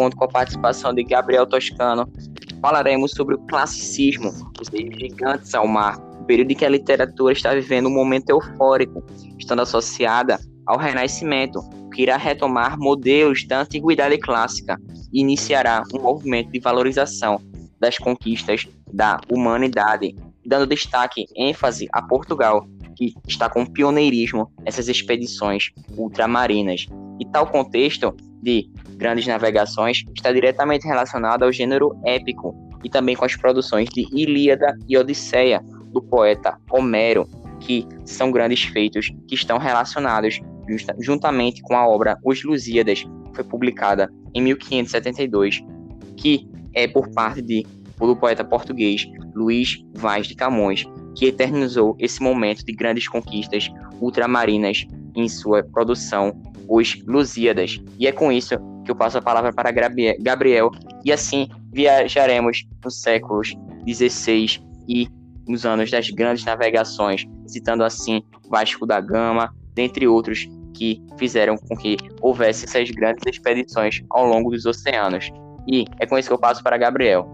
conto com a participação de Gabriel Toscano. Falaremos sobre o classicismo, os gigantes ao mar, o período em que a literatura está vivendo um momento eufórico, estando associada ao Renascimento, que irá retomar modelos da antiguidade clássica e iniciará um movimento de valorização das conquistas da humanidade, dando destaque, ênfase a Portugal, que está com pioneirismo nessas expedições ultramarinas. E tal contexto de grandes navegações está diretamente relacionado ao gênero épico e também com as produções de Ilíada e Odisseia, do poeta Homero, que são grandes feitos que estão relacionados juntamente com a obra Os Lusíadas, que foi publicada em 1572, que é por parte de, do poeta português Luís Vaz de Camões, que eternizou esse momento de grandes conquistas ultramarinas em sua produção Os Lusíadas. E é com isso que eu passo a palavra para Gabriel, e assim viajaremos nos séculos 16 e nos anos das grandes navegações, citando assim Vasco da Gama, dentre outros que fizeram com que houvesse essas grandes expedições ao longo dos oceanos. E é com isso que eu passo para Gabriel.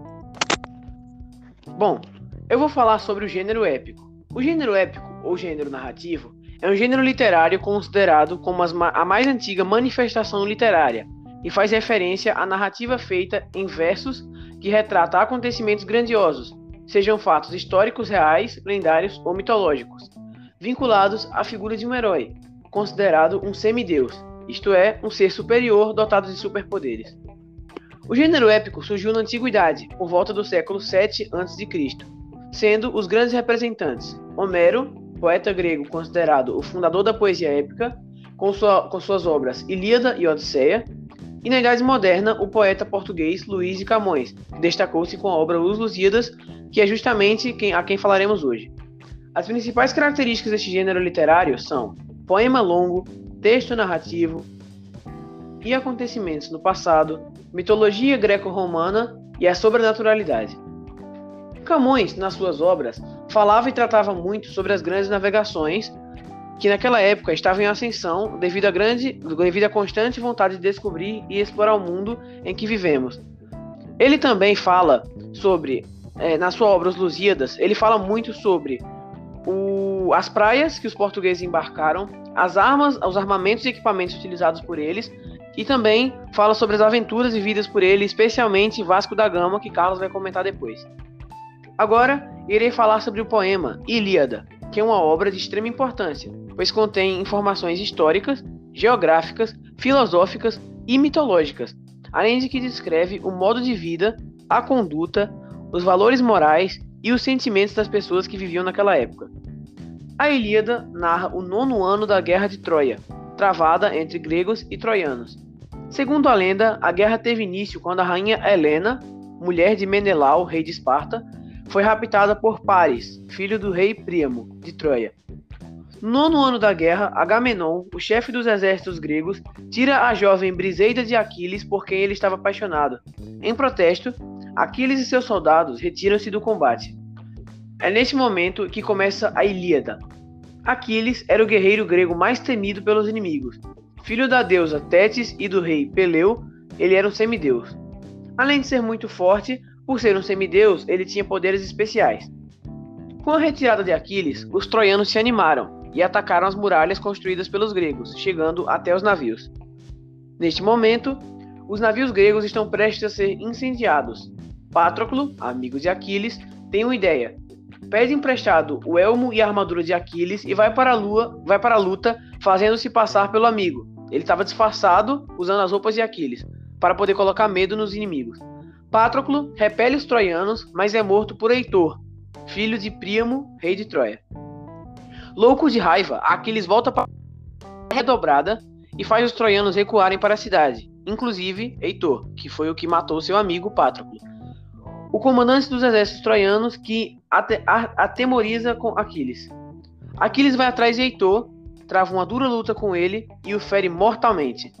Bom, eu vou falar sobre o gênero épico. O gênero épico, ou gênero narrativo, é um gênero literário considerado como a mais antiga manifestação literária e faz referência à narrativa feita em versos que retrata acontecimentos grandiosos, sejam fatos históricos reais, lendários ou mitológicos, vinculados à figura de um herói, considerado um semideus, isto é, um ser superior dotado de superpoderes. O gênero épico surgiu na antiguidade, por volta do século 7 a.C., sendo os grandes representantes Homero, poeta grego considerado o fundador da poesia épica, com, sua, com suas obras Ilíada e Odisseia, e na Idade Moderna, o poeta português Luís de Camões, que destacou-se com a obra Os Lusíadas, que é justamente quem, a quem falaremos hoje. As principais características deste gênero literário são poema longo, texto narrativo e acontecimentos no passado, mitologia greco-romana e a sobrenaturalidade. Camões, nas suas obras, falava e tratava muito sobre as grandes navegações que naquela época estavam em ascensão devido à grande, devido à constante vontade de descobrir e explorar o mundo em que vivemos. Ele também fala sobre, é, na sua obra Os Lusíadas, ele fala muito sobre o, as praias que os portugueses embarcaram, as armas, os armamentos e equipamentos utilizados por eles, e também fala sobre as aventuras vividas por ele, especialmente Vasco da Gama, que Carlos vai comentar depois. Agora, irei falar sobre o poema Ilíada, que é uma obra de extrema importância, pois contém informações históricas, geográficas, filosóficas e mitológicas, além de que descreve o modo de vida, a conduta, os valores morais e os sentimentos das pessoas que viviam naquela época. A Ilíada narra o nono ano da Guerra de Troia, travada entre gregos e troianos. Segundo a lenda, a guerra teve início quando a rainha Helena, mulher de Menelau, rei de Esparta, foi raptada por Paris, filho do rei Príamo, de Troia. No nono ano da guerra, Agamenon, o chefe dos exércitos gregos, tira a jovem Briseida de Aquiles por quem ele estava apaixonado. Em protesto, Aquiles e seus soldados retiram-se do combate. É neste momento que começa a Ilíada. Aquiles era o guerreiro grego mais temido pelos inimigos. Filho da deusa Tétis e do rei Peleu, ele era um semideus. Além de ser muito forte, por ser um semideus, ele tinha poderes especiais. Com a retirada de Aquiles, os troianos se animaram e atacaram as muralhas construídas pelos gregos, chegando até os navios. Neste momento, os navios gregos estão prestes a ser incendiados. Patroclo, amigo de Aquiles, tem uma ideia. Pede emprestado o elmo e a armadura de Aquiles e vai para a lua, vai para a luta, fazendo-se passar pelo amigo. Ele estava disfarçado, usando as roupas de Aquiles, para poder colocar medo nos inimigos. Patroclo repele os troianos, mas é morto por Heitor, filho de Príamo, rei de Troia. Louco de raiva, Aquiles volta para a redobrada e faz os troianos recuarem para a cidade, inclusive Heitor, que foi o que matou seu amigo Patroclo. O comandante dos exércitos troianos que atemoriza com Aquiles. Aquiles vai atrás de Heitor, trava uma dura luta com ele e o fere mortalmente.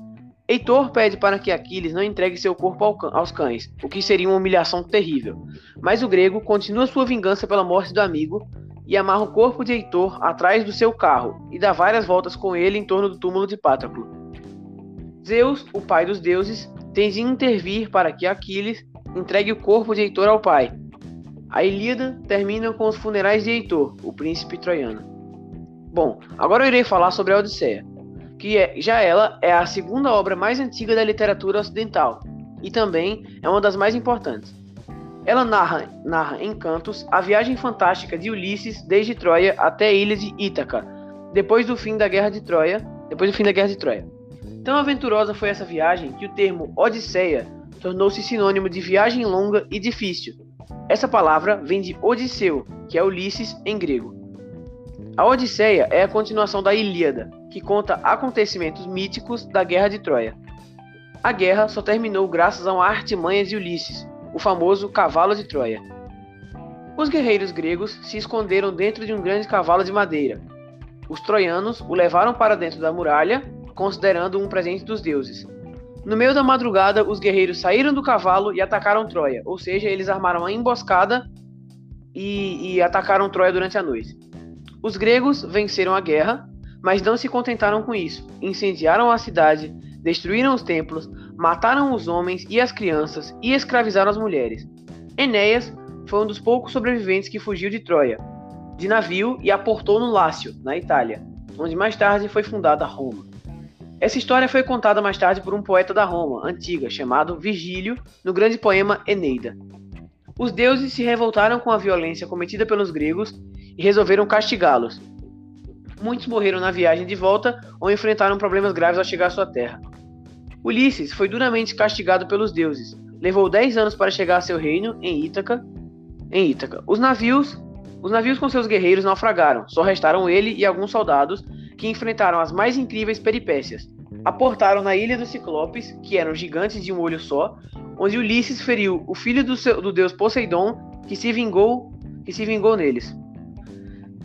Heitor pede para que Aquiles não entregue seu corpo aos cães, o que seria uma humilhação terrível. Mas o grego continua sua vingança pela morte do amigo e amarra o corpo de Heitor atrás do seu carro e dá várias voltas com ele em torno do túmulo de Patroclo. Zeus, o pai dos deuses, tem de intervir para que Aquiles entregue o corpo de Heitor ao pai. A Ilíada termina com os funerais de Heitor, o príncipe troiano. Bom, agora eu irei falar sobre a Odisseia, que é, já ela é a segunda obra mais antiga da literatura ocidental e também é uma das mais importantes. Ela narra, narra em cantos a viagem fantástica de Ulisses desde Troia até a ilha de Ítaca, depois do fim da guerra de Troia, depois do fim da guerra de Troia. Tão aventurosa foi essa viagem que o termo Odisseia tornou-se sinônimo de viagem longa e difícil. Essa palavra vem de Odisseu, que é Ulisses em grego. A Odisseia é a continuação da Ilíada, que conta acontecimentos míticos da Guerra de Troia. A guerra só terminou graças a uma artimanha de Ulisses, o famoso cavalo de Troia. Os guerreiros gregos se esconderam dentro de um grande cavalo de madeira. Os troianos o levaram para dentro da muralha, considerando um presente dos deuses. No meio da madrugada, os guerreiros saíram do cavalo e atacaram Troia, ou seja, eles armaram uma emboscada e, e atacaram Troia durante a noite. Os gregos venceram a guerra, mas não se contentaram com isso. Incendiaram a cidade, destruíram os templos, mataram os homens e as crianças e escravizaram as mulheres. Enéas foi um dos poucos sobreviventes que fugiu de Troia, de navio e aportou no Lácio, na Itália, onde mais tarde foi fundada Roma. Essa história foi contada mais tarde por um poeta da Roma antiga chamado Virgílio no grande poema Eneida. Os deuses se revoltaram com a violência cometida pelos gregos e resolveram castigá-los. Muitos morreram na viagem de volta ou enfrentaram problemas graves ao chegar à sua terra. Ulisses foi duramente castigado pelos deuses. Levou 10 anos para chegar a seu reino em Ítaca. Em Ítaca, os navios, os navios com seus guerreiros naufragaram. Só restaram ele e alguns soldados que enfrentaram as mais incríveis peripécias. Aportaram na ilha dos Ciclopes, que eram gigantes de um olho só, onde Ulisses feriu o filho do, seu, do deus Poseidon, que se vingou, que se vingou neles.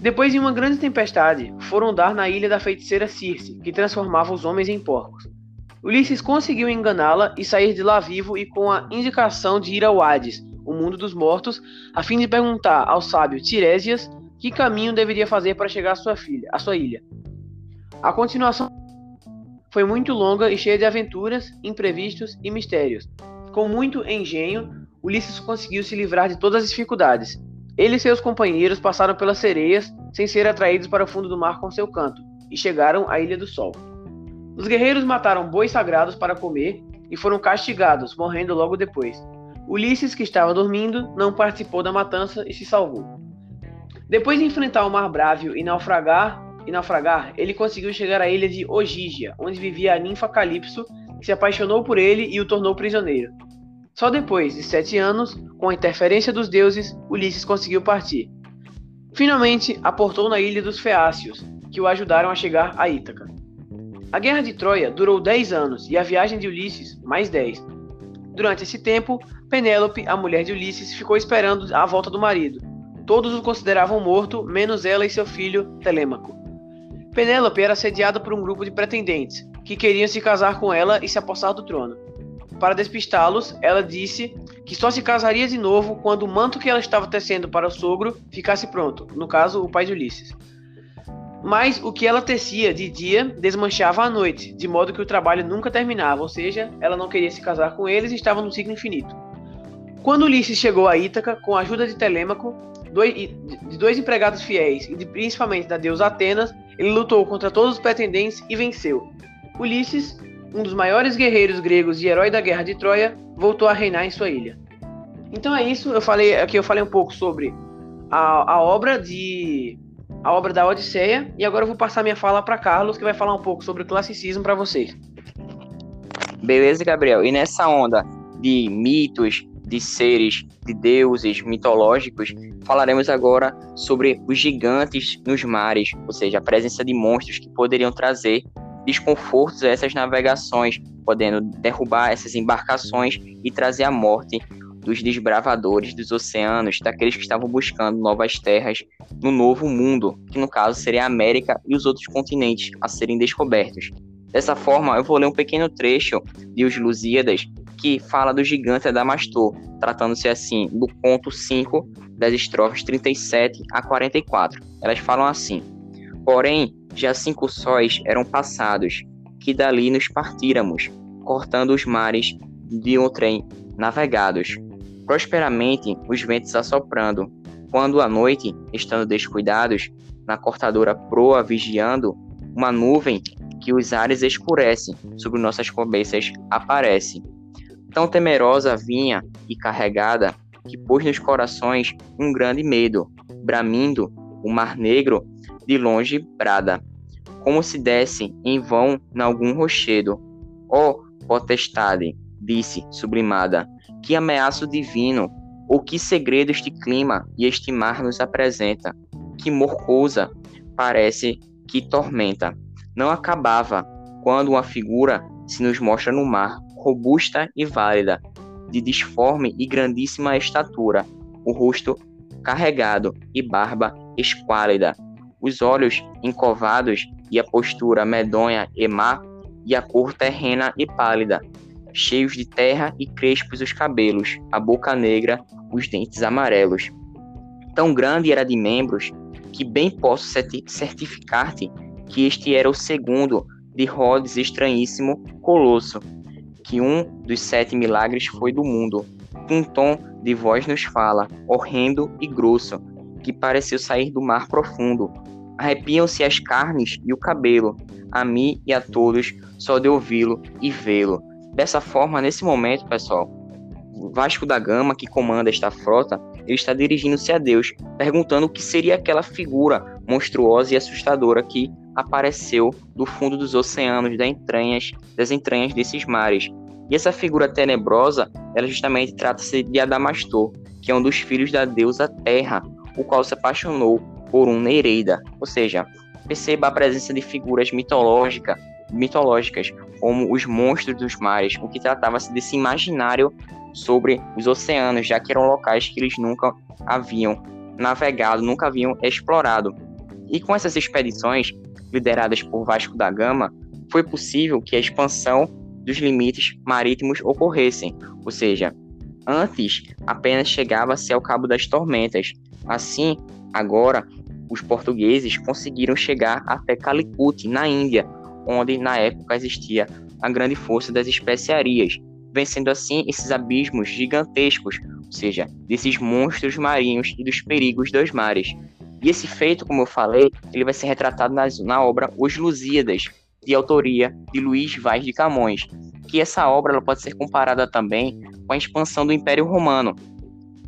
Depois de uma grande tempestade, foram dar na ilha da feiticeira Circe, que transformava os homens em porcos. Ulisses conseguiu enganá-la e sair de lá vivo e com a indicação de ir ao Hades, o mundo dos mortos, a fim de perguntar ao sábio Tiresias que caminho deveria fazer para chegar à sua filha, à sua ilha. A continuação foi muito longa e cheia de aventuras, imprevistos e mistérios. Com muito engenho, Ulisses conseguiu se livrar de todas as dificuldades. Ele e seus companheiros passaram pelas sereias sem ser atraídos para o fundo do mar com seu canto e chegaram à Ilha do Sol. Os guerreiros mataram bois sagrados para comer e foram castigados, morrendo logo depois. Ulisses, que estava dormindo, não participou da matança e se salvou. Depois de enfrentar o Mar Brávio e naufragar, e naufragar, ele conseguiu chegar à ilha de Ogígia, onde vivia a ninfa Calipso, que se apaixonou por ele e o tornou prisioneiro. Só depois de sete anos, com a interferência dos deuses, Ulisses conseguiu partir. Finalmente, aportou na ilha dos Feácios, que o ajudaram a chegar a Ítaca. A Guerra de Troia durou 10 anos e a viagem de Ulisses, mais 10. Durante esse tempo, Penélope, a mulher de Ulisses, ficou esperando a volta do marido. Todos o consideravam morto, menos ela e seu filho, Telêmaco. Penélope era assediada por um grupo de pretendentes, que queriam se casar com ela e se apossar do trono. Para despistá-los, ela disse que só se casaria de novo quando o manto que ela estava tecendo para o sogro ficasse pronto, no caso, o pai de Ulisses. Mas o que ela tecia de dia desmanchava à noite, de modo que o trabalho nunca terminava, ou seja, ela não queria se casar com eles e estava no ciclo infinito. Quando Ulisses chegou a Ítaca, com a ajuda de Telêmaco, dois, de dois empregados fiéis e de, principalmente da deusa Atenas, ele lutou contra todos os pretendentes e venceu. Ulisses, um dos maiores guerreiros gregos e herói da guerra de Troia, voltou a reinar em sua ilha. Então é isso, eu falei aqui eu falei um pouco sobre a, a obra de a obra da Odisseia. E agora eu vou passar minha fala para Carlos, que vai falar um pouco sobre o classicismo para vocês. Beleza, Gabriel. E nessa onda de mitos, de seres, de deuses mitológicos, falaremos agora sobre os gigantes nos mares, ou seja, a presença de monstros que poderiam trazer desconfortos a essas navegações, podendo derrubar essas embarcações e trazer a morte dos desbravadores dos oceanos, daqueles que estavam buscando novas terras no novo mundo, que no caso seria a América e os outros continentes a serem descobertos. Dessa forma, eu vou ler um pequeno trecho de Os Lusíadas, que fala do gigante Adamastor, tratando-se assim do conto 5 das estrofes 37 a 44. Elas falam assim: Porém, já cinco sóis eram passados, que dali nos partíramos, cortando os mares de um trem navegados. Prosperamente os ventos assoprando, quando à noite, estando descuidados, na cortadora proa vigiando, uma nuvem que os ares escurece, sobre nossas cabeças aparece. Tão temerosa vinha e carregada, que pôs nos corações um grande medo, bramindo o mar negro de longe brada, como se desse em vão nalgum rochedo. Ó oh, potestade, disse sublimada, que ameaço divino, ou que segredo este clima e este mar nos apresenta, que morcosa parece que tormenta. Não acabava quando uma figura se nos mostra no mar, robusta e válida, de disforme e grandíssima estatura, o rosto carregado e barba esquálida, os olhos encovados e a postura medonha e má, e a cor terrena e pálida, cheios de terra e crespos os cabelos, a boca negra, os dentes amarelos. Tão grande era de membros que bem posso certificar-te que este era o segundo de Rhodes estranhíssimo colosso, que um dos sete milagres foi do mundo. Um tom de voz nos fala, horrendo e grosso, que pareceu sair do mar profundo. Arrepiam-se as carnes e o cabelo, a mim e a todos, só de ouvi-lo e vê-lo. Dessa forma, nesse momento, pessoal, Vasco da Gama, que comanda esta frota, ele está dirigindo-se a Deus, perguntando o que seria aquela figura monstruosa e assustadora que apareceu do fundo dos oceanos, das entranhas, das entranhas desses mares. E essa figura tenebrosa, ela justamente trata-se de Adamastor, que é um dos filhos da deusa Terra, o qual se apaixonou por um Nereida. Ou seja, perceba a presença de figuras mitológica, mitológicas, como os monstros dos mares, o que tratava-se desse imaginário sobre os oceanos, já que eram locais que eles nunca haviam navegado, nunca haviam explorado. E com essas expedições, lideradas por Vasco da Gama, foi possível que a expansão dos limites marítimos ocorressem, ou seja, antes apenas chegava-se ao Cabo das Tormentas. Assim, agora, os portugueses conseguiram chegar até Calicut, na Índia, onde na época existia a grande força das especiarias, vencendo assim esses abismos gigantescos, ou seja, desses monstros marinhos e dos perigos dos mares. E esse feito, como eu falei, ele vai ser retratado nas, na obra Os Lusíadas, de autoria de Luís Vaz de Camões, que essa obra ela pode ser comparada também com a expansão do Império Romano,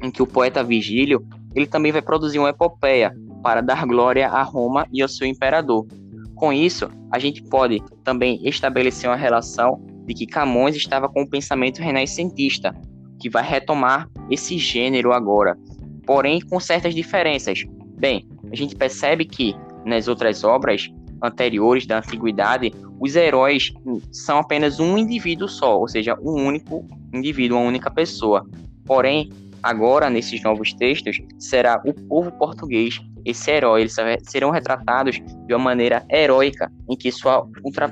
em que o poeta Vigílio ele também vai produzir uma epopeia para dar glória a Roma e ao seu imperador. Com isso, a gente pode também estabelecer uma relação de que Camões estava com um pensamento renascentista, que vai retomar esse gênero agora, porém com certas diferenças, Bem, a gente percebe que nas outras obras anteriores da antiguidade, os heróis são apenas um indivíduo só, ou seja, um único indivíduo, uma única pessoa. Porém, agora nesses novos textos, será o povo português esse herói, eles serão retratados de uma maneira heróica, em que sua,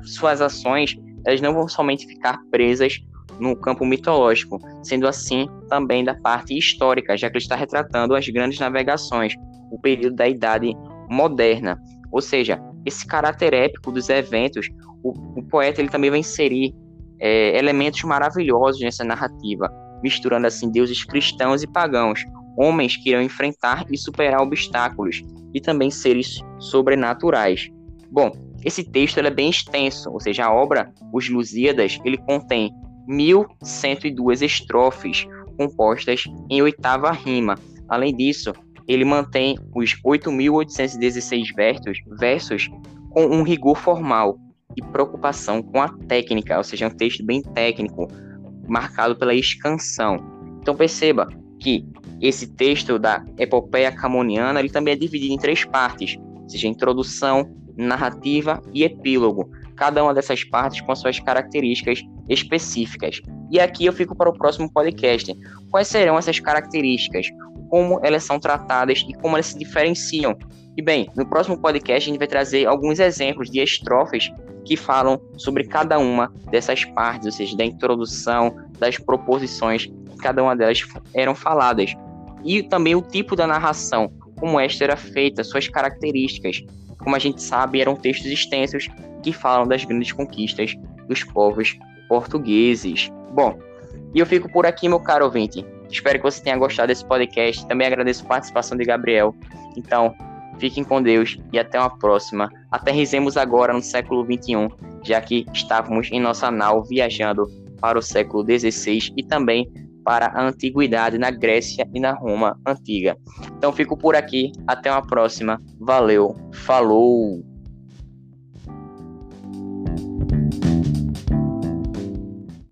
suas ações elas não vão somente ficar presas no campo mitológico, sendo assim também da parte histórica, já que ele está retratando as grandes navegações, o período da Idade Moderna. Ou seja, esse caráter épico dos eventos, o, o poeta ele também vai inserir é, elementos maravilhosos nessa narrativa, misturando assim deuses cristãos e pagãos, homens que irão enfrentar e superar obstáculos, e também seres sobrenaturais. Bom, esse texto é bem extenso, ou seja, a obra Os Lusíadas ele contém 1.102 estrofes compostas em oitava rima. Além disso, ele mantém os 8.816 versos, versos com um rigor formal e preocupação com a técnica, ou seja, um texto bem técnico, marcado pela escansão. Então perceba que esse texto da epopeia camoniana ele também é dividido em três partes, ou seja, introdução, narrativa e epílogo, cada uma dessas partes com suas características específicas. E aqui eu fico para o próximo podcast. Quais serão essas características? como elas são tratadas e como elas se diferenciam. E bem, no próximo podcast a gente vai trazer alguns exemplos de estrofes que falam sobre cada uma dessas partes, ou seja, da introdução, das proposições, cada uma delas eram faladas. E também o tipo da narração, como esta era feita, suas características. Como a gente sabe, eram textos extensos que falam das grandes conquistas dos povos portugueses. Bom, E eu fico por aqui, meu caro ouvinte. Espero que você tenha gostado desse podcast. Também agradeço a participação de Gabriel. Então, fiquem com Deus e até uma próxima. Aterrizemos agora no século XXI, já que estávamos em nossa nau viajando para o século XVI e também para a antiguidade na Grécia e na Roma antiga. Então fico por aqui, até uma próxima. Valeu, falou!